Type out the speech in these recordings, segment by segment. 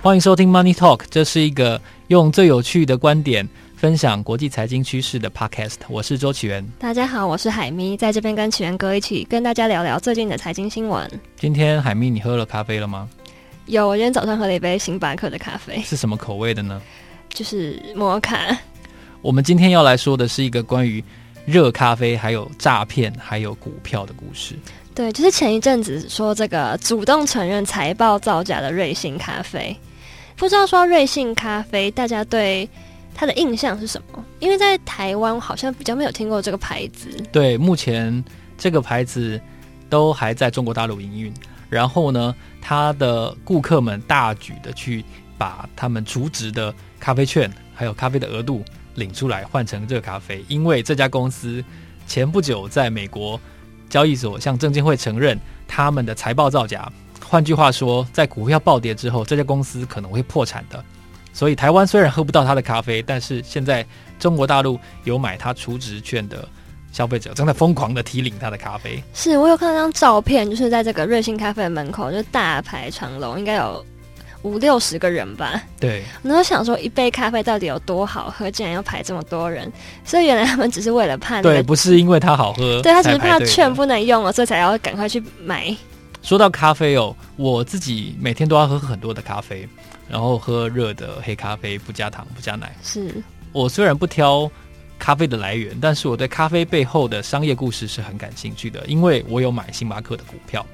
欢迎收听 Money Talk，这是一个用最有趣的观点分享国际财经趋势的 Podcast。我是周启源，大家好，我是海咪，在这边跟启源哥一起跟大家聊聊最近的财经新闻。今天海咪，你喝了咖啡了吗？有，我今天早上喝了一杯星巴克的咖啡，是什么口味的呢？就是摩卡。我们今天要来说的是一个关于热咖啡、还有诈骗、还有股票的故事。对，就是前一阵子说这个主动承认财报造假的瑞幸咖啡。不知道说瑞幸咖啡，大家对它的印象是什么？因为在台湾好像比较没有听过这个牌子。对，目前这个牌子都还在中国大陆营运。然后呢，它的顾客们大举的去把他们储值的咖啡券还有咖啡的额度领出来换成热咖啡，因为这家公司前不久在美国交易所向证监会承认他们的财报造假。换句话说，在股票暴跌之后，这家公司可能会破产的。所以，台湾虽然喝不到他的咖啡，但是现在中国大陆有买他储值券的消费者正在疯狂的提领他的咖啡。是我有看到张照片，就是在这个瑞幸咖啡的门口，就大排长龙，应该有五六十个人吧。对，我都想说，一杯咖啡到底有多好喝，竟然要排这么多人。所以，原来他们只是为了怕、那个，对，不是因为它好喝，对他只是怕券不能用了，所以才要赶快去买。说到咖啡哦，我自己每天都要喝很多的咖啡，然后喝热的黑咖啡，不加糖不加奶。是我虽然不挑咖啡的来源，但是我对咖啡背后的商业故事是很感兴趣的，因为我有买星巴克的股票，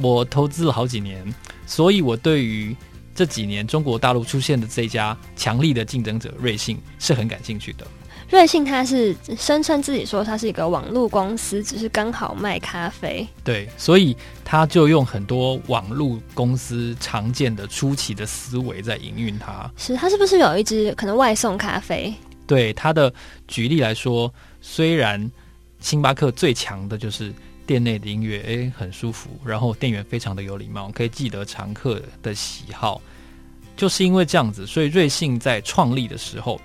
我投资了好几年，所以我对于这几年中国大陆出现的这家强力的竞争者瑞幸是很感兴趣的。瑞幸他是声称自己说他是一个网络公司，只是刚好卖咖啡。对，所以他就用很多网络公司常见的出奇的思维在营运它。是，它是不是有一支可能外送咖啡？对，它的举例来说，虽然星巴克最强的就是店内的音乐，诶，很舒服，然后店员非常的有礼貌，可以记得常客的喜好，就是因为这样子，所以瑞幸在创立的时候。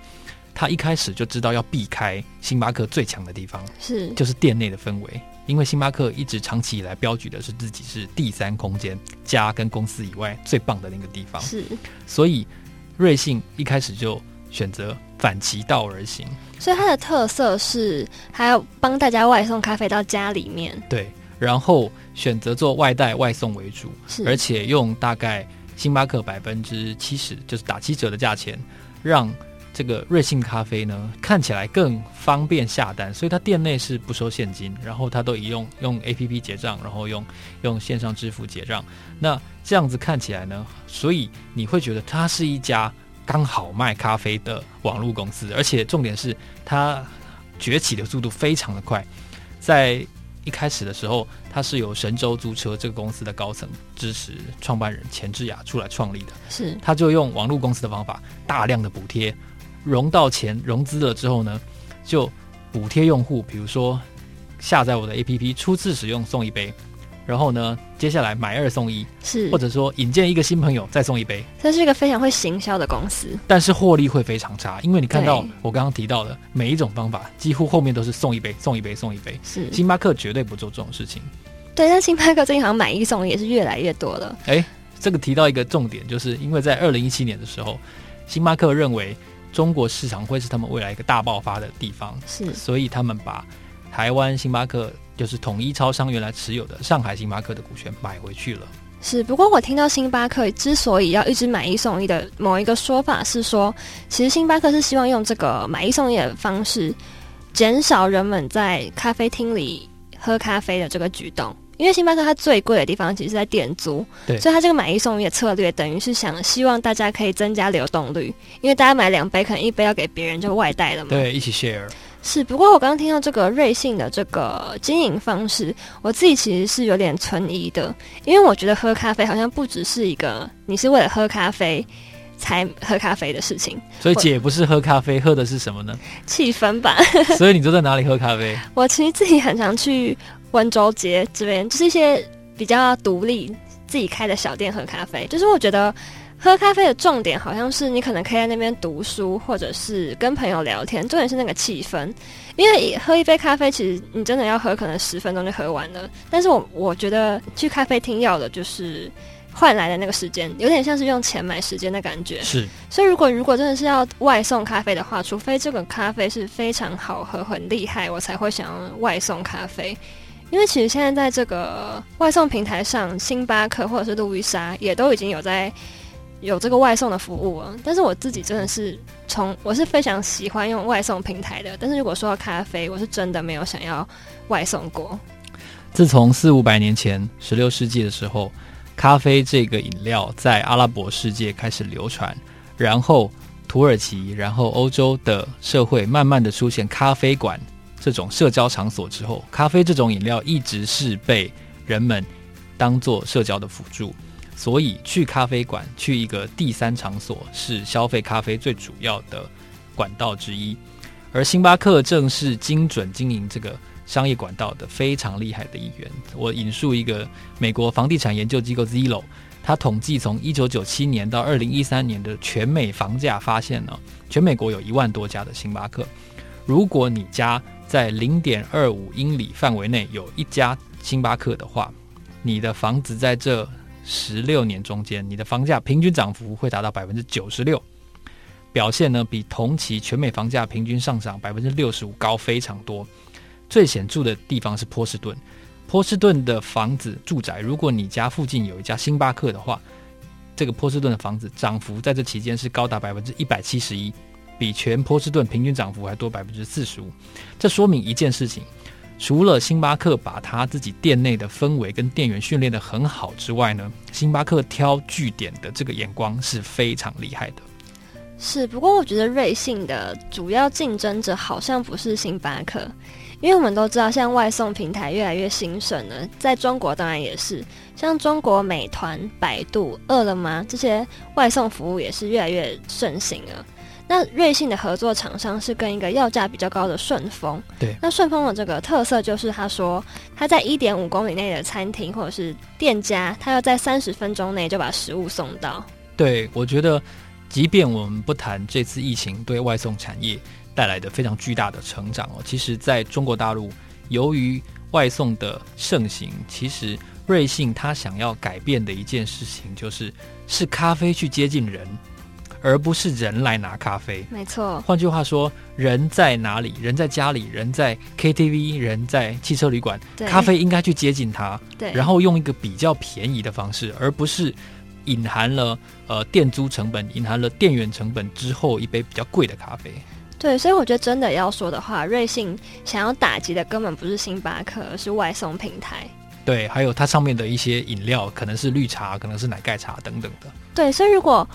他一开始就知道要避开星巴克最强的地方，是。就是店内的氛围，因为星巴克一直长期以来标举的是自己是第三空间，家跟公司以外最棒的那个地方，是，所以瑞幸一开始就选择反其道而行，所以它的特色是还要帮大家外送咖啡到家里面，对，然后选择做外带外送为主，是，而且用大概星巴克百分之七十，就是打七折的价钱，让。这个瑞幸咖啡呢，看起来更方便下单，所以它店内是不收现金，然后它都以用用 APP 结账，然后用用线上支付结账。那这样子看起来呢，所以你会觉得它是一家刚好卖咖啡的网络公司，而且重点是它崛起的速度非常的快。在一开始的时候，它是由神州租车这个公司的高层支持创办人钱志雅出来创立的，是他就用网络公司的方法，大量的补贴。融到钱融资了之后呢，就补贴用户，比如说下载我的 APP，初次使用送一杯，然后呢，接下来买二送一，是或者说引荐一个新朋友再送一杯。这是一个非常会行销的公司，但是获利会非常差，因为你看到我刚刚提到的每一种方法，几乎后面都是送一杯、送一杯、送一杯。是星巴克绝对不做这种事情。对，但星巴克最近好像买一送一也是越来越多了。哎，这个提到一个重点，就是因为在二零一七年的时候，星巴克认为。中国市场会是他们未来一个大爆发的地方，是，所以他们把台湾星巴克就是统一超商原来持有的上海星巴克的股权买回去了。是，不过我听到星巴克之所以要一直买一送一的某一个说法是说，其实星巴克是希望用这个买一送一的方式，减少人们在咖啡厅里喝咖啡的这个举动。因为星巴克它最贵的地方其实是在店租，对，所以它这个买一送一的策略，等于是想希望大家可以增加流动率，因为大家买两杯，可能一杯要给别人就外带了嘛，对，一起 share。是，不过我刚刚听到这个瑞幸的这个经营方式，我自己其实是有点存疑的，因为我觉得喝咖啡好像不只是一个你是为了喝咖啡才喝咖啡的事情。所以姐不是喝咖啡，喝的是什么呢？气氛吧。所以你都在哪里喝咖啡？我其实自己很常去。温州街这边就是一些比较独立自己开的小店喝咖啡，就是我觉得喝咖啡的重点好像是你可能可以在那边读书，或者是跟朋友聊天，重点是那个气氛。因为喝一杯咖啡，其实你真的要喝，可能十分钟就喝完了。但是我我觉得去咖啡厅要的就是换来的那个时间，有点像是用钱买时间的感觉。是，所以如果如果真的是要外送咖啡的话，除非这个咖啡是非常好喝、很厉害，我才会想要外送咖啡。因为其实现在在这个外送平台上，星巴克或者是路易莎也都已经有在有这个外送的服务了。但是我自己真的是从我是非常喜欢用外送平台的，但是如果说到咖啡，我是真的没有想要外送过。自从四五百年前，十六世纪的时候，咖啡这个饮料在阿拉伯世界开始流传，然后土耳其，然后欧洲的社会慢慢的出现咖啡馆。这种社交场所之后，咖啡这种饮料一直是被人们当做社交的辅助，所以去咖啡馆，去一个第三场所是消费咖啡最主要的管道之一。而星巴克正是精准经营这个商业管道的非常厉害的一员。我引述一个美国房地产研究机构 Zillow，他统计从一九九七年到二零一三年的全美房价，发现呢，全美国有一万多家的星巴克。如果你家在零点二五英里范围内有一家星巴克的话，你的房子在这十六年中间，你的房价平均涨幅会达到百分之九十六，表现呢比同期全美房价平均上涨百分之六十五高非常多。最显著的地方是波士顿，波士顿的房子住宅，如果你家附近有一家星巴克的话，这个波士顿的房子涨幅在这期间是高达百分之一百七十一。比全波士顿平均涨幅还多百分之四十五，这说明一件事情：除了星巴克把他自己店内的氛围跟店员训练得很好之外呢，星巴克挑据点的这个眼光是非常厉害的。是，不过我觉得瑞幸的主要竞争者好像不是星巴克，因为我们都知道，像外送平台越来越兴盛了，在中国当然也是，像中国美团、百度、饿了么这些外送服务也是越来越盛行了。那瑞幸的合作厂商是跟一个要价比较高的顺丰。对，那顺丰的这个特色就是，他说他在一点五公里内的餐厅或者是店家，他要在三十分钟内就把食物送到。对，我觉得，即便我们不谈这次疫情对外送产业带来的非常巨大的成长哦，其实在中国大陆，由于外送的盛行，其实瑞幸他想要改变的一件事情，就是是咖啡去接近人。而不是人来拿咖啡，没错。换句话说，人在哪里？人在家里，人在 KTV，人在汽车旅馆，咖啡应该去接近他，对，然后用一个比较便宜的方式，而不是隐含了呃店租成本、隐含了店员成本之后一杯比较贵的咖啡。对，所以我觉得真的要说的话，瑞幸想要打击的根本不是星巴克，而是外送平台。对，还有它上面的一些饮料，可能是绿茶，可能是奶盖茶等等的。对，所以如果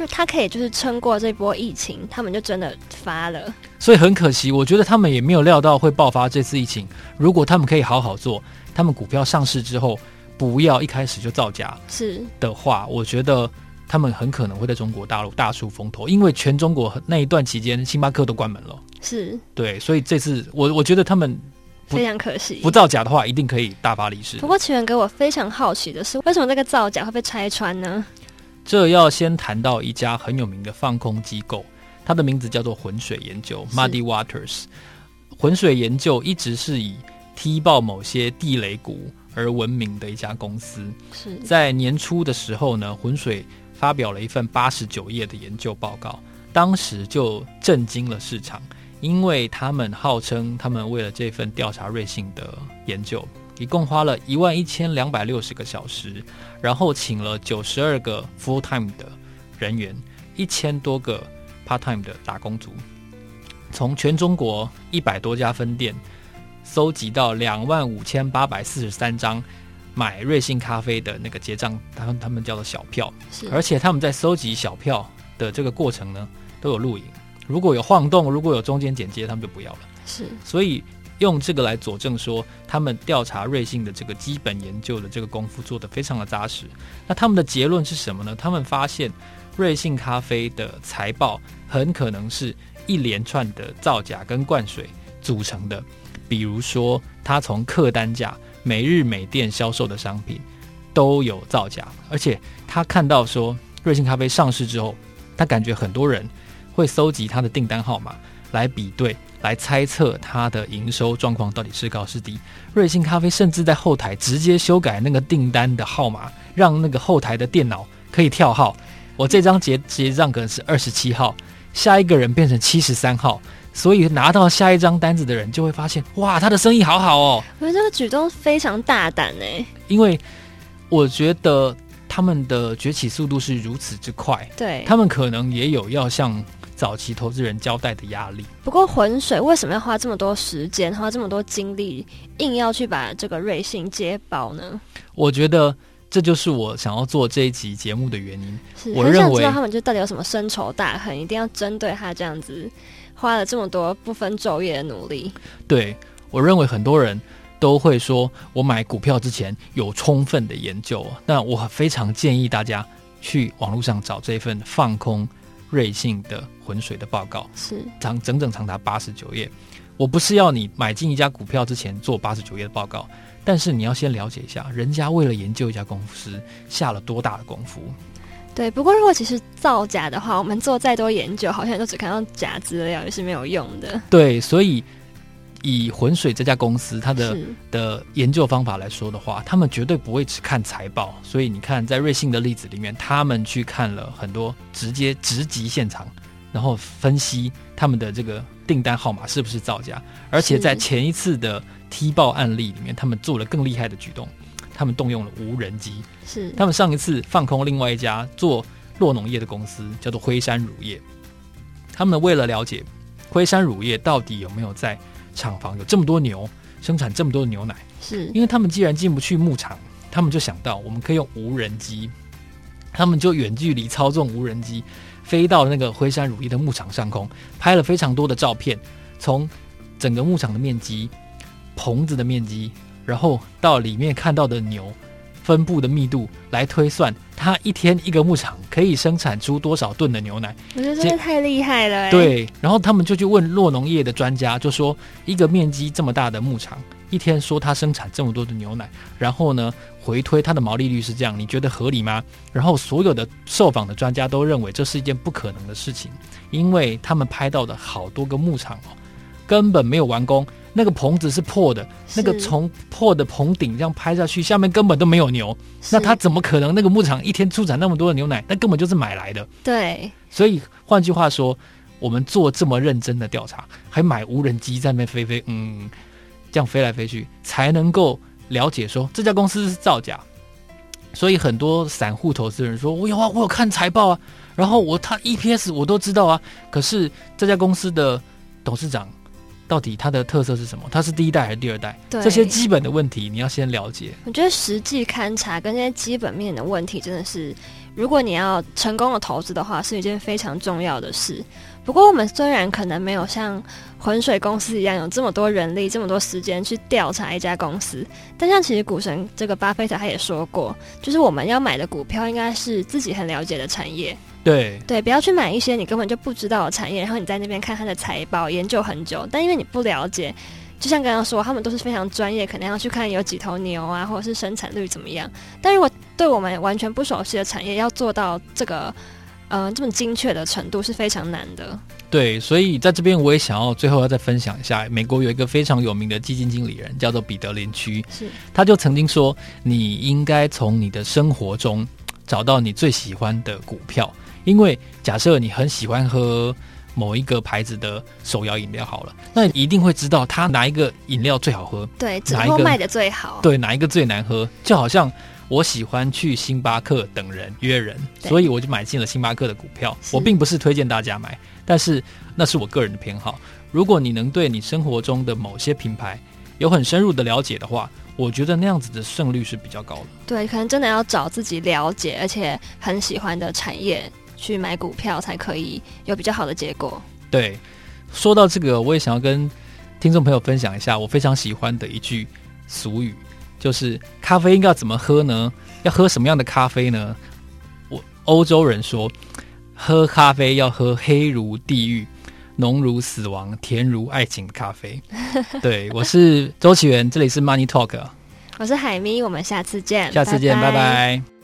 就他可以就是撑过这波疫情，他们就真的发了。所以很可惜，我觉得他们也没有料到会爆发这次疫情。如果他们可以好好做，他们股票上市之后不要一开始就造假是的话，我觉得他们很可能会在中国大陆大出风头，因为全中国那一段期间星巴克都关门了。是对，所以这次我我觉得他们非常可惜，不造假的话一定可以大发利市。不过奇源哥，我非常好奇的是，为什么这个造假会被拆穿呢？这要先谈到一家很有名的放空机构，它的名字叫做浑水研究 （Muddy Waters）。浑水研究一直是以踢爆某些地雷股而闻名的一家公司。是在年初的时候呢，浑水发表了一份八十九页的研究报告，当时就震惊了市场，因为他们号称他们为了这份调查瑞幸的研究。一共花了一万一千两百六十个小时，然后请了九十二个 full time 的人员，一千多个 part time 的打工族，从全中国一百多家分店搜集到两万五千八百四十三张买瑞幸咖啡的那个结账，他们他们叫做小票，而且他们在搜集小票的这个过程呢，都有录影，如果有晃动，如果有中间剪接，他们就不要了。是，所以。用这个来佐证说，他们调查瑞幸的这个基本研究的这个功夫做得非常的扎实。那他们的结论是什么呢？他们发现瑞幸咖啡的财报很可能是一连串的造假跟灌水组成的。比如说，他从客单价、每日每店销售的商品都有造假，而且他看到说瑞幸咖啡上市之后，他感觉很多人会搜集他的订单号码。来比对，来猜测它的营收状况到底是高是低。瑞幸咖啡甚至在后台直接修改那个订单的号码，让那个后台的电脑可以跳号。我这张结结账可能是二十七号，下一个人变成七十三号，所以拿到下一张单子的人就会发现，哇，他的生意好好哦。我觉得这个举动非常大胆呢，因为我觉得他们的崛起速度是如此之快，对，他们可能也有要向早期投资人交代的压力。不过浑水为什么要花这么多时间，花这么多精力，硬要去把这个瑞幸接包呢？我觉得。这就是我想要做这一集节目的原因。是我认为很想知道他们就到底有什么深仇大恨，一定要针对他这样子花了这么多不分昼夜的努力。对，我认为很多人都会说，我买股票之前有充分的研究。那我非常建议大家去网络上找这份放空瑞幸的浑水的报告，是长整整长达八十九页。我不是要你买进一家股票之前做八十九页的报告。但是你要先了解一下，人家为了研究一家公司下了多大的功夫。对，不过如果其实造假的话，我们做再多研究，好像都只看到假资料，也是没有用的。对，所以以浑水这家公司它的的研究方法来说的话，他们绝对不会只看财报。所以你看，在瑞幸的例子里面，他们去看了很多直接直击现场，然后分析他们的这个订单号码是不是造假，而且在前一次的。踢爆案例里面，他们做了更厉害的举动，他们动用了无人机。是，他们上一次放空另外一家做酪农业的公司，叫做辉山乳业。他们为了了解辉山乳业到底有没有在厂房有这么多牛，生产这么多的牛奶，是因为他们既然进不去牧场，他们就想到我们可以用无人机，他们就远距离操纵无人机飞到那个辉山乳业的牧场上空，拍了非常多的照片，从整个牧场的面积。棚子的面积，然后到里面看到的牛分布的密度来推算，它一天一个牧场可以生产出多少吨的牛奶？我觉得真的太厉害了。对，然后他们就去问洛农业的专家，就说一个面积这么大的牧场，一天说它生产这么多的牛奶，然后呢回推它的毛利率是这样，你觉得合理吗？然后所有的受访的专家都认为这是一件不可能的事情，因为他们拍到的好多个牧场哦，根本没有完工。那个棚子是破的，那个从破的棚顶这样拍下去，下面根本都没有牛，那他怎么可能那个牧场一天出产那么多的牛奶？那根本就是买来的。对，所以换句话说，我们做这么认真的调查，还买无人机在那边飞飞，嗯，这样飞来飞去，才能够了解说这家公司是造假。所以很多散户投资人说：“我有啊，我有看财报啊，然后我他 EPS 我都知道啊，可是这家公司的董事长。”到底它的特色是什么？它是第一代还是第二代？这些基本的问题你要先了解。我觉得实际勘察跟这些基本面的问题，真的是如果你要成功的投资的话，是一件非常重要的事。不过我们虽然可能没有像浑水公司一样有这么多人力、这么多时间去调查一家公司，但像其实股神这个巴菲特他也说过，就是我们要买的股票应该是自己很了解的产业。对对，不要去买一些你根本就不知道的产业，然后你在那边看他的财报，研究很久，但因为你不了解，就像刚刚说，他们都是非常专业，可能要去看有几头牛啊，或者是生产率怎么样。但如果对我们完全不熟悉的产业，要做到这个嗯、呃、这么精确的程度是非常难的。对，所以在这边我也想要最后要再分享一下，美国有一个非常有名的基金经理人叫做彼得林区，是他就曾经说，你应该从你的生活中找到你最喜欢的股票。因为假设你很喜欢喝某一个牌子的手摇饮料，好了，那你一定会知道它哪一个饮料最好喝，对，哪一个卖的最好，对，哪一个最难喝。就好像我喜欢去星巴克等人约人，所以我就买进了星巴克的股票。我并不是推荐大家买，但是那是我个人的偏好。如果你能对你生活中的某些品牌有很深入的了解的话，我觉得那样子的胜率是比较高的。对，可能真的要找自己了解而且很喜欢的产业。去买股票才可以有比较好的结果。对，说到这个，我也想要跟听众朋友分享一下我非常喜欢的一句俗语，就是咖啡应该要怎么喝呢？要喝什么样的咖啡呢？我欧洲人说，喝咖啡要喝黑如地狱、浓如死亡、甜如爱情的咖啡。对，我是周启源，这里是 Money Talk，我是海咪，我们下次见，下次见，拜拜。拜拜。